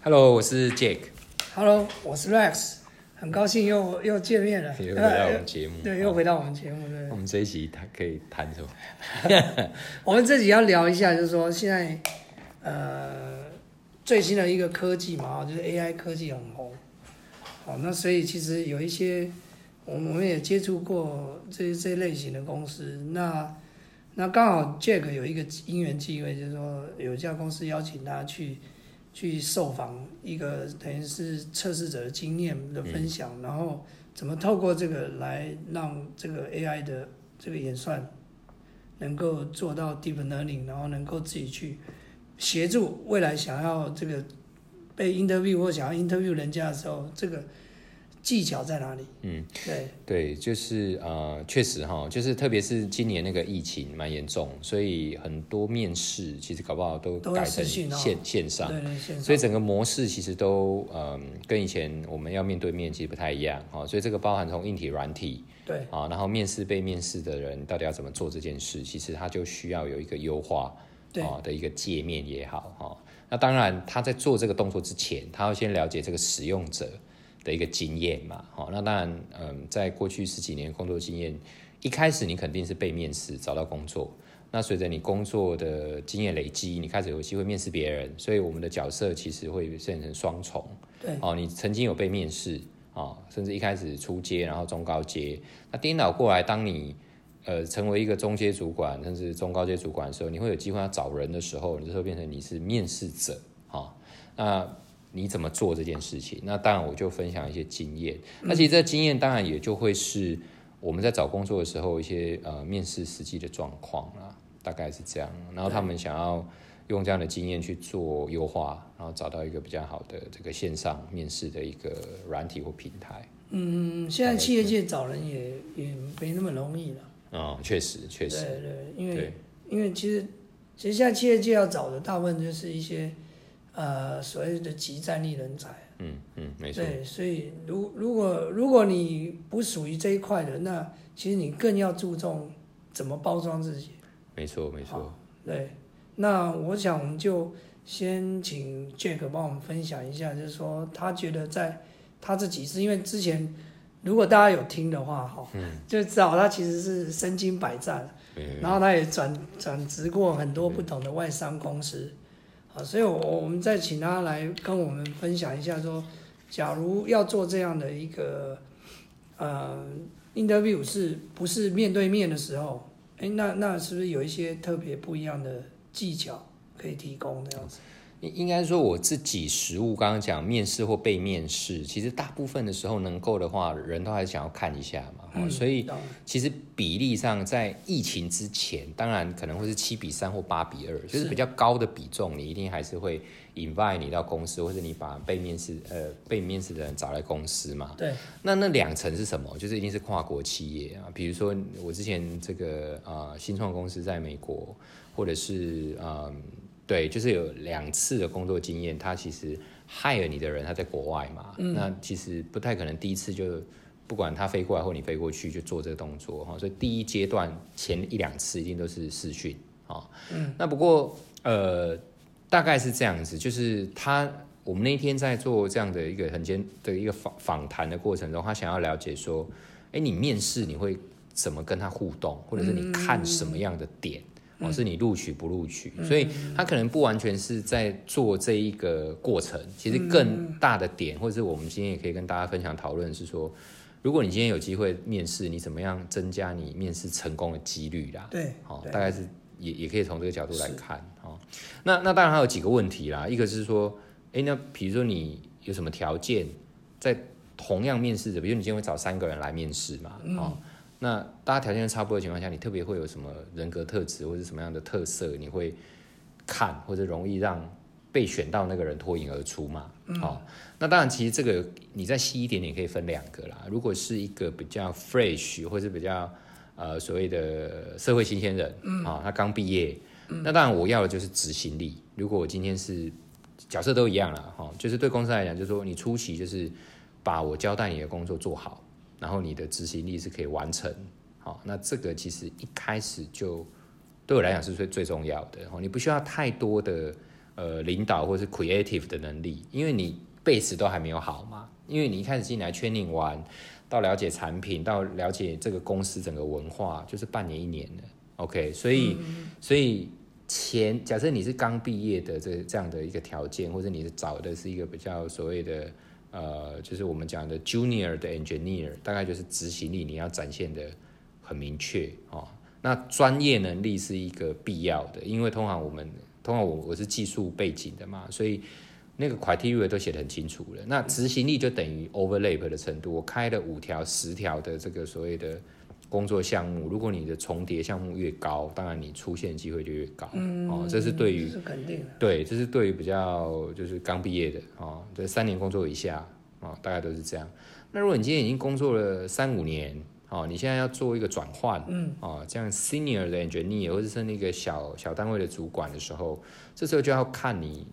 Hello，我是 Jake，Hello，我是 Rex，很高兴又又见面了，又回到我们节目。对，又回到我们节目，对我。们这一集谈可以谈什么？我们这集要聊一下，就是说现在呃最新的一个科技嘛，就是 AI 科技很红，好，那所以其实有一些我们我们也接触过这这类型的公司，那那刚好 Jack 有一个因缘机会，就是说有一家公司邀请他去去受访一个等于是测试者的经验的分享，然后怎么透过这个来让这个 AI 的这个演算能够做到 deep learning，然后能够自己去协助未来想要这个被 interview 或想要 interview 人家的时候，这个技巧在哪里？嗯，对，对，就是呃，确实哈，就是特别是今年那个疫情蛮严重，所以很多面试其实搞不好都改成线线上。对对，线上所以整个模式其实都嗯跟以前我们要面对面其实不太一样哈，所以这个包含从硬体、软体对啊，然后面试被面试的人到底要怎么做这件事，其实他就需要有一个优化对啊的一个界面也好哈。那当然他在做这个动作之前，他要先了解这个使用者的一个经验嘛，好，那当然嗯，在过去十几年工作经验，一开始你肯定是被面试找到工作。那随着你工作的经验累积，你开始有机会面试别人，所以我们的角色其实会变成双重。对哦，你曾经有被面试哦，甚至一开始初阶，然后中高阶，那颠倒过来，当你呃成为一个中阶主管，甚至中高阶主管的时候，你会有机会要找人的时候，你就会变成你是面试者啊、哦，那你怎么做这件事情？那当然我就分享一些经验，那其实这经验当然也就会是我们在找工作的时候一些呃面试实际的状况啦，大概是这样。然后他们想要用这样的经验去做优化，然后找到一个比较好的这个线上面试的一个软体或平台。嗯，现在企业界找人也也没那么容易了。嗯，确实确对实，对，因为因为其实其实现在企业界要找的大部分就是一些呃所谓的集战力人才。嗯嗯，没错，对，所以如如果如果你不属于这一块的，那其实你更要注重怎么包装自己。没错没错。对，那我想我们就先请 Jack 帮我们分享一下，就是说他觉得在他自己是，因为之前如果大家有听的话，哈，嗯就知道他其实是身经百战，对然后他也转转职过很多不同的外商公司，所以我我们再请他来跟我们分享一下说，假如要做这样的一个呃 interview 是不是面对面的时候，哎，那那是不是有一些特别不一样的技巧可以提供这样子？应应该说我自己实务刚刚讲面试或被面试，其实大部分的时候能够的话，人都还是想要看一下嘛，嗯所以其实比例上，在疫情之前，当然可能会是七比三或八比二，就是。是比较高的比重，你一定还是会 invite 你到公司，或者你把被面试呃被面试的人找来公司嘛。对，那那两层是什么？就是一定是跨国企业啊，比如说我之前这个呃新创公司在美国，或者是嗯对，就是有两次的工作经验，他其实 hire 你的人他在国外嘛，那其实不太可能第一次就不管他飞过来或你飞过去就做这个动作哈，所以第一阶段前一两次一定都是试训啊，嗯，那不过呃大概是这样子，就是他我们那天在做这样的一个很简的一个访访谈的过程中，他想要了解说，哎，你面试你会怎么跟他互动，或者是你看什么样的点？哦，是你录取不录取，所以他可能不完全是在做这一个过程，其实更大的点，或者是我们今天也可以跟大家分享讨论是说，如果你今天有机会面试，你怎么样增加你面试成功的几率啦？对，好、对大概是也也可以从这个角度来看哦。那那当然还有几个问题啦，一个是说，哎，那比如说你有什么条件，在同样面试者，比如你今天会找三个人来面试嘛，哦，那大家条件都差不多的情况下，你特别会有什么人格特质或者什么样的特色，你会看或者容易让被选到那个人脱颖而出嘛？好、那当然，其实这个你再细一点点可以分两个啦。如果是一个比较 fresh 或是比较呃所谓的社会新鲜人，啊、他刚毕业，那当然我要的就是执行力。如果我今天是角色都一样了，哈、就是对公司来讲，就是说你初期就是把我交代你的工作做好，然后你的执行力是可以完成，好、那这个其实一开始就对我来讲是最最重要的，哦，你不需要太多的呃领导或是 creative 的能力，因为你 base 都还没有好嘛，因为你一开始进来 training 完，到了解产品，到了解这个公司整个文化，就是半年一年的，OK，所以、所以前假设你是刚毕业的这这样的一个条件，或者你是找的是一个比较所谓的呃，就是我们讲的 junior 的 engineer，大概就是执行力你要展现的很明确哦。那专业能力是一个必要的，因为通常我们通常我我是技术背景的嘛，所以那个 criteria 都写得很清楚了。那执行力就等于 overlap 的程度，我开了五条、十条的这个所谓的工作项目，如果你的重叠项目越高，当然你出现机会就越高。哦，这是对于是肯定的。对，这是对于比较就是刚毕业的哦，这三年工作以下哦，大概都是这样。那如果你今天已经工作了三五年，哦，你现在要做一个转换，嗯，哦，这样 senior 的 engineer 或者是那个小小单位的主管的时候，这时候就要看你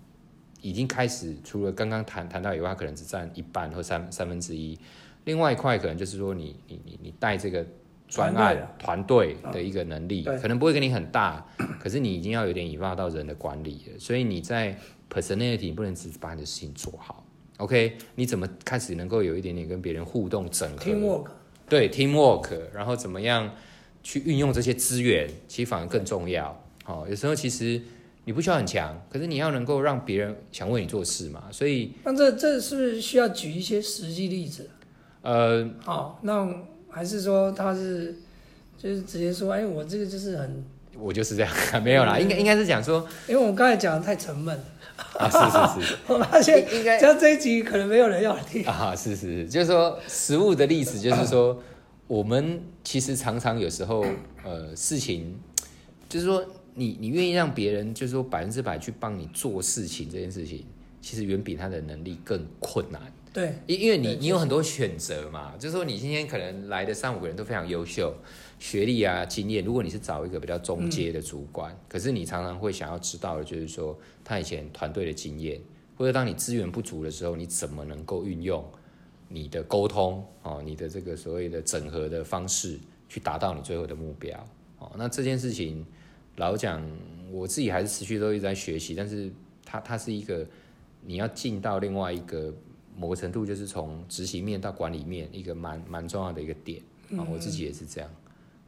已经开始，除了刚刚谈谈到以外，可能只占一半或三三分之一，另外一块可能就是说你你你你带这个专案团队的一个能力，对。可能不会跟你很大，可是你已经要有点引发到人的管理了，所以你在 personality 你不能只把你的事情做好，OK？你怎么开始能够有一点点跟别人互动整合对 teamwork，然后怎么样去运用这些资源，其实反而更重要。哦，有时候其实你不需要很强，可是你要能够让别人想为你做事嘛。所以那这这是不是需要举一些实际例子？呃，哦，那还是说他是就是直接说，哎，我这个就是很，我就是这样，没有啦，应该应该是讲说因为我刚才讲的太沉闷了，啊，是是是，我发现应该像这一集可能没有人要听。啊，是是是，就是说实物的例子，就是说我们其实常常有时候呃事情，就是说你你愿意让别人就是说百分之百去帮你做事情这件事情，其实远比他的能力更困难。对，因因为你你有很多选择嘛，就是说你今天可能来的三五个人都非常优秀，学历啊经验，如果你是找一个比较中阶的主管，可是你常常会想要知道的就是说他以前团队的经验，或者当你资源不足的时候，你怎么能够运用你的沟通哦，你的这个所谓的整合的方式去达到你最后的目标？哦。那这件事情老实讲，我自己还是持续都一直在学习，但是它它是一个你要进到另外一个某个程度，就是从执行面到管理面一个蛮蛮重要的一个点啊、我自己也是这样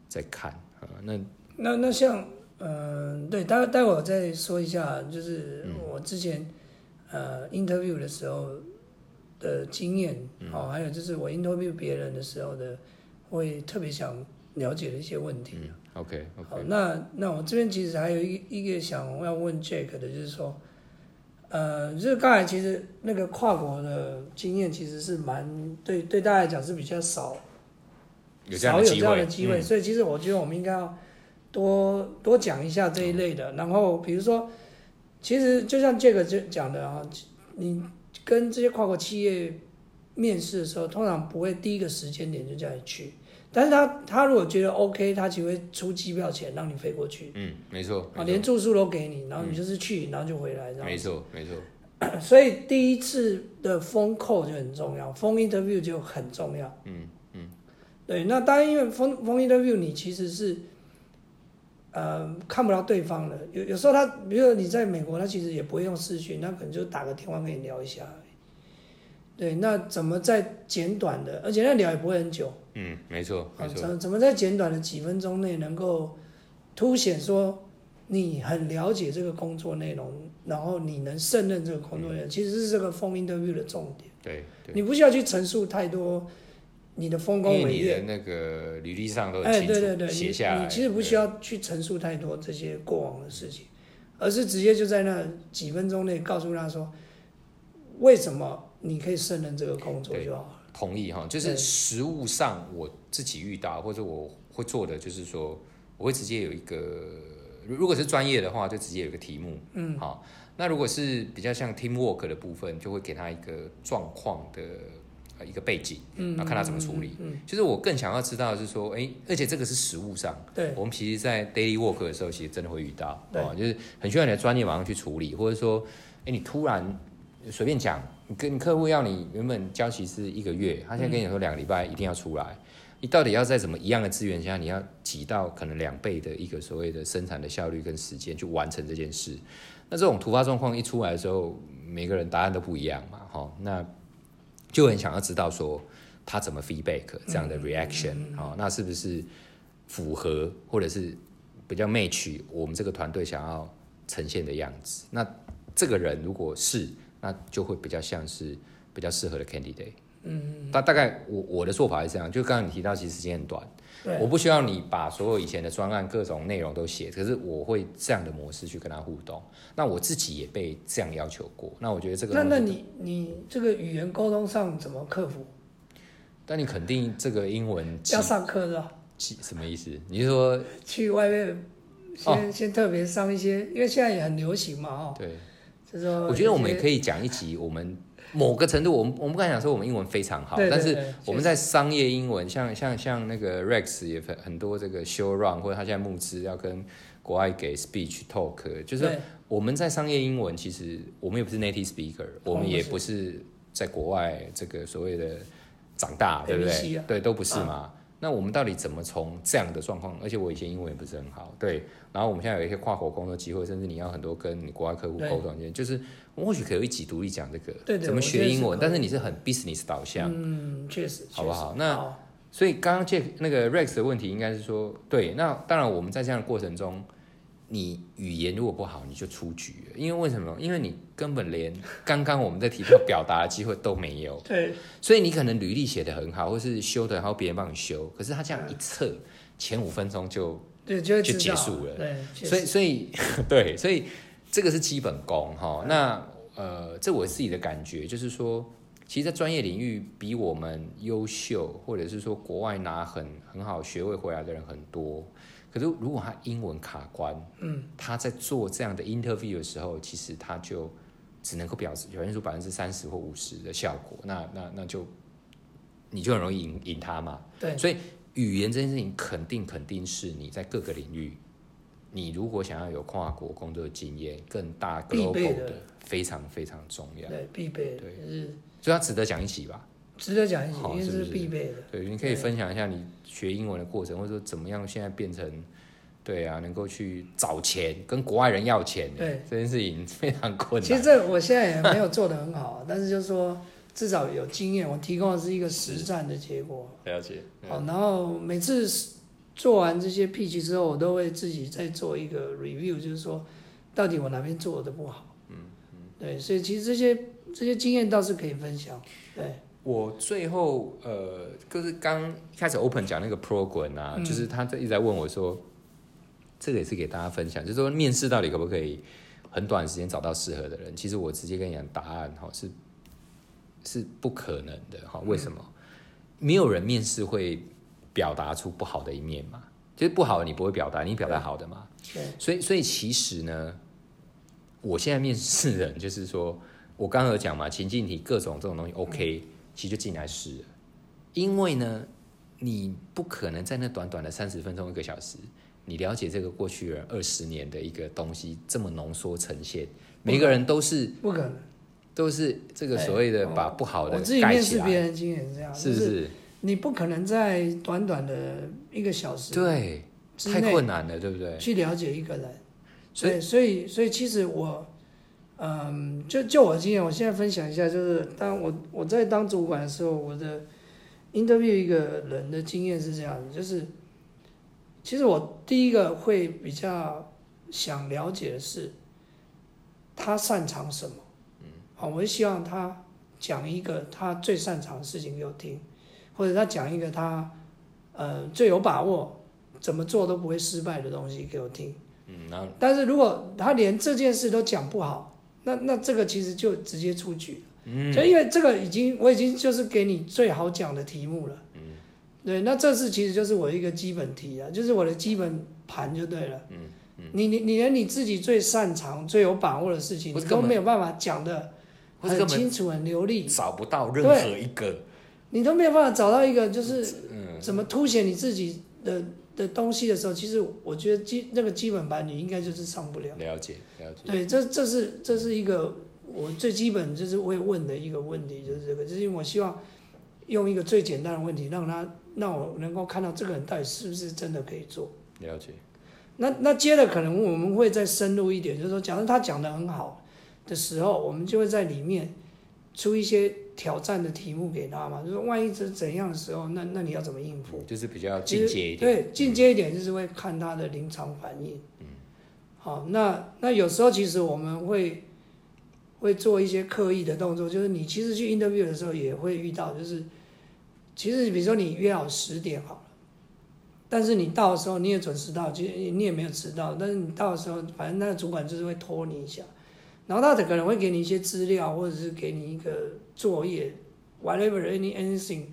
在看啊、那那那像，嗯、对，待待会我再说一下，就是我之前、呃 interview 的时候的经验，哦，还有就是我 interview 别人的时候的，会特别想了解的一些问题。OK 好那那我这边其实还有一一个想要问 Jack 的，就是说，呃，就是刚才其实那个跨国的经验其实是蛮对对大家来讲是比较少少有这样的，机会，嗯。所以其实我觉得我们应该要多多讲一下这一类的。然后比如说，其实就像这个就讲的啊，你跟这些跨国企业面试的时候，通常不会第一个时间点就叫你去，但是他他如果觉得 OK，他只会出机票钱让你飞过去嗯，没错，啊，连住宿都给你，然后你就是去，然后就回来，这样。没错，没错，所以第一次的封扣就很重要，封 interview 就很重要。嗯嗯，对，那当然因为封封 interview 你其实是呃看不到对方的，有有时候他，比如说你在美国，他其实也不会用视讯，他可能就打个电话跟你聊一下。对，那怎么在简短的，而且那聊也不会很久，嗯，没错，错，怎怎么在简短的几分钟内能够凸显说你很了解这个工作内容，然后你能胜任这个工作内容，其实是这个封 interview 的重点。对对，你不需要去陈述太多你的丰因功伟业，你的那个履历上都哎，很清楚，对对对，写下来，你你其实不需要去陈述太多这些过往的事情，而是直接就在那几分钟内告诉他说，为什么你可以胜任这个工作就好了。同意哈，就是对实物上我自己遇到或者我会做的，就是说我会直接有一个，如如果是专业的话，就直接有一个题目，嗯，好。那如果是比较像 teamwork 的部分，就会给他一个状况的呃一个背景，嗯，然后看他怎么处理。嗯，就是我更想要知道的是说，哎，而且这个是实物上，对我们其实，在 daily work 的时候，其实真的会遇到，对哦，就是很需要你的专业马上去处理，或者说，哎，你突然随便讲，你跟你客户要你原本交期是一个月，他现在跟你说两个礼拜一定要出来，你到底要在怎么一样的资源下，你要挤到可能两倍的一个所谓的生产的效率跟时间去完成这件事？那这种突发状况一出来的时候，每个人答案都不一样嘛，哈，那就很想要知道说他怎么 feedback 这样的 reaction，哦，那是不是符合或者是比较 match 我们这个团队想要呈现的样子？那这个人如果是，那就会比较像是比较适合的 candidate。嗯，大大概我我的做法是这样，就刚刚你提到，其实时间很短，对，我不需要你把所有以前的专案各种内容都写，可是我会这样的模式去跟他互动。那我自己也被这样要求过，那我觉得这个那那你你这个语言沟通上怎么克服？但你肯定这个英文要上课是吧？基什么意思？你是说 去外面先、先特别上一些，因为现在也很流行嘛，哦，对？就是说我觉得我们也可以，以讲一集，我们某个程度，我们我们不敢讲说我们英文非常好，但是我们在商业英文，像像像那个 Rex 也很很多这个 show run，或者他现在募资要跟国外给 speech talk，就是我们在商业英文，其实我们也不是 native speaker，我们也不不是在国外这个所谓的长大，对不对？啊？对，都不是嘛。那我们到底怎么从这样的状况？而且我以前英文也不是很好，对。然后我们现在有一些跨国工作机会，甚至你要很多跟你国外客户对沟通，就是我或许可以一起独立讲这个对对怎么学英文，但是你是很 business 导向，嗯，确实，好不好那好所以刚刚 Jack 那个 Rex 的问题应该是说，对，那当然我们在这样的过程中，你语言如果不好，你就出局了。因为为什么？因为你根本连刚刚我们在提到表达的机会都没有，对所以你可能履历写得很好，或是修的，然后别人帮你修，可是他这样一测，前五分钟就，对，就就结束了对，所以所以 对，所以这个是基本功哈。那呃，这我自己的感觉就是说，其实，在专业领域比我们优秀，或者是说国外拿很很好学位回来的人很多。可是如果他英文卡关，嗯，他在做这样的 interview 的时候，其实他就只能够表示表现出百分之三十或五十的效果，那那那就你就很容易赢赢他嘛。对。所以语言这件事情肯定肯定是你在各个领域，你如果想要有跨国工作经验、更大 global 的。的，非常非常重要，对必备，对。就是所以它值得讲一起吧。值得讲一起，因为这是必备的。对，你可以分享一下你学英文的过程，或者说怎么样现在变成，对啊，能够去找钱，跟国外人要钱，对，这件事情非常困难。其实这我现在也没有做的很好，但是就是说至少有经验，我提供的是一个实战的结果。了解，好，然后每次做完这些 pitch 之后，我都会自己再做一个 review，就是说到底我哪边做的不好。嗯嗯。对，所以其实这些这些经验倒是可以分享。对，我最后呃，就是刚开始 open 讲那个 program 啊，嗯就是他在一直在问我说，这个也是给大家分享，就是说面试到底可不可以很短时间找到适合的人？其实我直接跟你讲答案哈，是是不可能的哈。为什么？没有人面试会表达出不好的一面嘛？就是不好你不会表达，你表达好的嘛？对，所以，所以其实呢，我现在面试人就是说，我刚刚有讲嘛，情境题各种这种东西 OK，、其实就进来试了。因为呢，你不可能在那短短的三十分钟一个小时，你了解这个过去人二十年的一个东西这么浓缩呈现，每个人都是不可能。都是这个所谓的把不好的我自己面试别人经验是这样，是不？是你不可能在短短的一个小时对，太困难了，对不对？去了解一个人。所以，所以所以其实我，嗯，就就我的经验，我现在分享一下，就是当我我在当主管的时候，我的 interview 一个人的经验是这样的，就是其实我第一个会比较想了解的是他擅长什么，嗯，好，我会希望他讲一个他最擅长的事情给我听，或者他讲一个他呃最有把握怎么做都不会失败的东西给我听。嗯，然后但是如果他连这件事都讲不好，那那这个其实就直接出局了。嗯，就因为这个已经我已经就是给你最好讲的题目了。嗯，对，那这次其实就是我一个基本题啊，就是我的基本盘就对了。嗯嗯，你你你连你自己最擅长、最有把握的事情，你都没有办法讲的很清楚、很流利，找不到任何一个，你都没有办法找到一个就是嗯，怎么凸显你自己的的东西的时候，其实我觉得基那个基本盘你应该就是上不了。了解了解。对，这这是这是一个我最基本就是会问的一个问题，就是这个，就是因为我希望用一个最简单的问题，让他让我能够看到这个人到底是不是真的可以做。了解，那那接着可能我们会再深入一点，就是说，假如他讲的很好的时候，我们就会在里面出一些挑战的题目给他嘛，就是万一是怎样的时候，那那你要怎么应付？就是比较进阶一点。对，进阶一点就是会看他的临场反应。嗯，好，那那有时候其实我们会会做一些刻意的动作，就是你其实去 interview 的时候也会遇到，就是其实比如说你约好十点好了，但是你到的时候你也准时到，其实你也没有迟到，但是你到的时候，反正那个主管就是会拖你一下，然后他可能会给你一些资料，或者是给你一个作业，whatever any anything。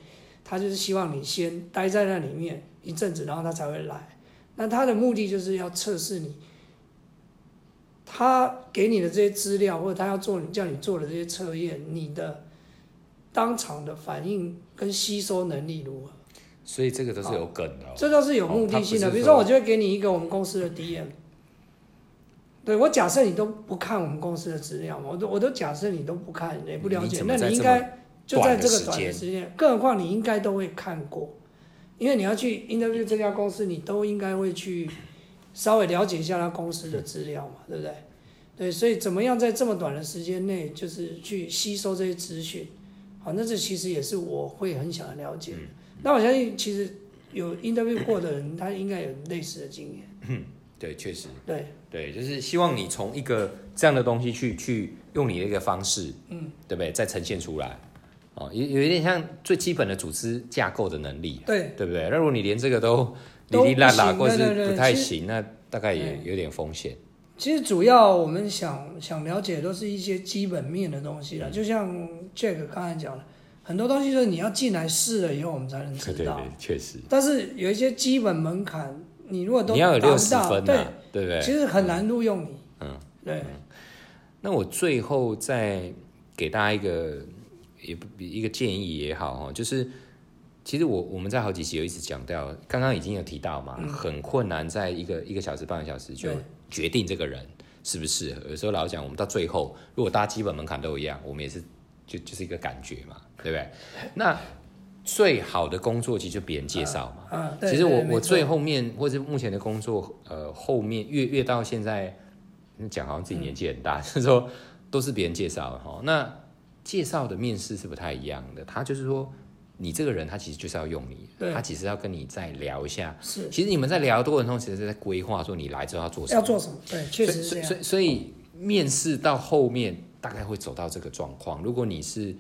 他就是希望你先待在那里面一阵子，然后他才会来。那他的目的就是要测试你，他给你的这些资料，或者他要做你叫你做的这些测验，你的当场的反应跟吸收能力如何？所以这个都是有梗的、哦。这都是有目的性的。比如说，我就会给你一个我们公司的 DM，对我假设你都不看我们公司的资料嘛，我都我都假设你都不看也不了你解，那你应该就在这个短短的时间的时间，更何况你应该都会看过，因为你要去 interview 这家公司，你都应该会去稍微了解一下他公司的资料嘛，对不对？对，所以怎么样在这么短的时间内，就是去吸收这些资讯，好，那这其实也是我会很想了解的。那我相信，其实有 interview 过的人，他应该有类似的经验。对，确实，对，对，就是希望你从一个这样的东西去去用你的一个方式，嗯，对不对？再呈现出来，哦，有有一点像最基本的组织架构的能力，对，对不对？那如果你连这个都哩都哩啦啦，或是不太行，那大概也有点风险。其实主要我们想想了解，都是一些基本面的东西了。就像 Jack 刚才讲的，很多东西就是你要进来试了以后，我们才能知道。对对对，确实，但是有一些基本门槛，你如果都你要有六十分对呐，，对不对？其实很难录用你。嗯，对，那我最后再给大家一个也不一个建议也好哦，就是其实我我们在好几期有一直讲到，刚刚已经有提到嘛，很困难，在一个一个小时半个小时就对决定这个人适不适合。有时候老实讲，我们到最后，如果大家基本门槛都一样，我们也是就就是一个感觉嘛，对不对？那最好的工作其实就别人介绍嘛。啊，对其实我我最后面或者目前的工作，呃，后面越越到现在，嗯讲好像自己年纪很大，就是说都是别人介绍的哈。那介绍的面试是不太一样的，他就是说你这个人，他其实就是要用你，他其实要跟你再聊一下。是其实你们在聊的过程中，其实是在规划说你来之后要做什么。要做什么？对，确实所以所以面试到后面大概会走到这个状况。如果你是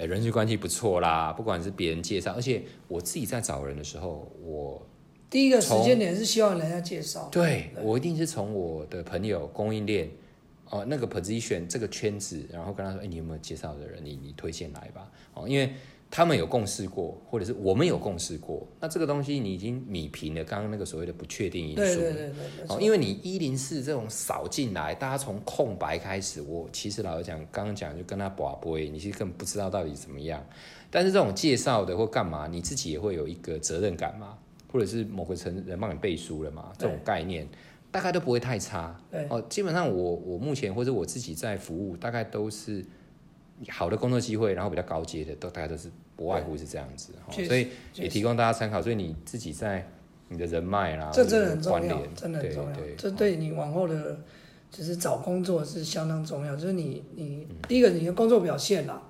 呃人际关系不错啦，不管是别人介绍，而且我自己在找人的时候，我第一个时间点是希望人家介绍。对我一定是从我的朋友供应链哦那个 position 这个圈子，然后跟他说，哎，你有没有介绍的人？你你推荐来吧。哦，因为他们有共识过，或者是我们有共识过，那这个东西你已经米平了刚刚那个所谓的不确定因素了。对对对对，哦，因为你一零四这种扫进来，大家从空白开始，我其实老实讲，刚刚讲就跟他把播，你其实根本不知道到底怎么样。但是这种介绍的或干嘛，你自己也会有一个责任感嘛，或者是某个层人帮你背书了嘛，这种概念大概都不会太差。对哦，基本上我我目前或者我自己在服务，大概都是好的工作机会，然后比较高阶的，都大概都是不外乎是这样子。所以也提供大家参考。所以你自己在你的人脉啦，这真的很重要，真的很重要对对。这对你往后的，就是找工作是相当重要。就是你你第一个你的工作表现啦，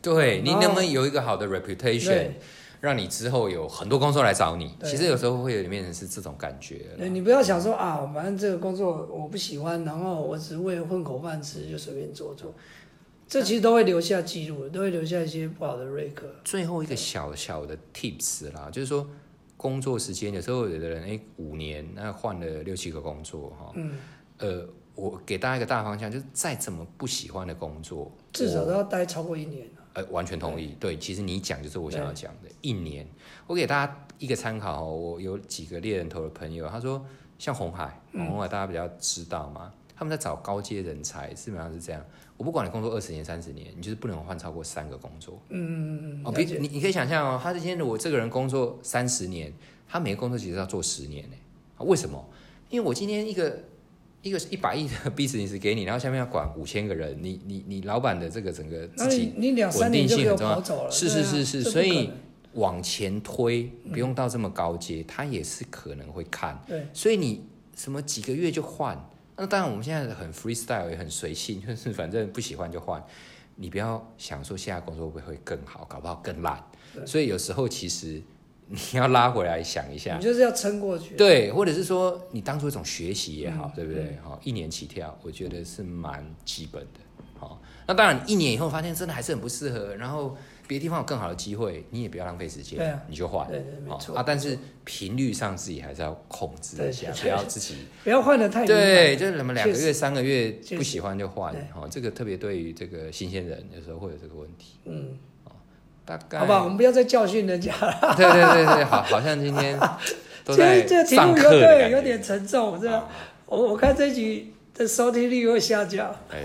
对你能不能有一个好的 reputation，对让你之后有很多工作来找你？其实有时候会有点变成是这种感觉对你不要想说啊，反正这个工作我不喜欢，然后我只是为了混口饭吃就随便做做，这其实都会留下记录，都会留下一些不好的 e c 最后一个小小的 tips 啦，就是说工作时间有时候有的人哎五年那换了六七个工作哈，嗯，呃，我给大家一个大方向，就是再怎么不喜欢的工作，至少都要待超过一年啊呃，完全同意。对，其实你讲就是我想要讲的。一年，我给大家一个参考哦。我有几个猎人头的朋友，他说，像红海，嗯红海大家比较知道嘛，他们在找高阶人才，基本上是这样。我不管你工作二十年、三十年，你就是不能换超过三个工作。嗯嗯嗯，哦，你你可以想象哦，他今天如果这个人工作三十年，他每个工作其实要做十年呢。啊为什么？因为我今天一个一个一百亿的 business 给你，然后下面要管五千个人，你你你老板的这个整个那自己你你两三年就给我跑走了，是是是是所以往前推，不用到这么高阶，他也是可能会看。对所以你什么几个月就换。那当然，我们现在很 freestyle，也很随性，就是反正不喜欢就换。你不要想说现在工作会不会更好，搞不好更烂。所以有时候其实你要拉回来想一下，你就是要撑过去。对，或者是说你当做一种学习也好，对不对？哈，一年起跳，我觉得是蛮基本的。好，那当然一年以后发现真的还是很不适合，然后。别的地方有更好的机会，你也不要浪费时间，你就换，对对，没错啊。但是频率上自己还是要控制一下，不要自己 不要换的太对，就是什么两个月、三个月不喜欢就换，哦，这个特别对于这个新鲜人有时候会有这个问题，嗯，哦，大概好吧，我们不要再教训人家。了，对对对对，好，好像今天都在上课对，有点沉重，这我我看这集的收听率会下降，哎，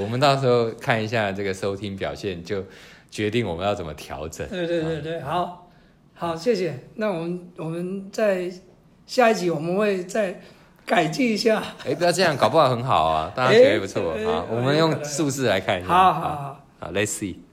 我们到时候看一下这个收听表现就。决定我们要怎么调整？对对对对，好，好，谢谢。那我们我们在下一集我们会再改进一下。哎，不要这样，搞不好很好啊，大家觉得不错啊。我们用数字来看一下。好好好，好，Let's see。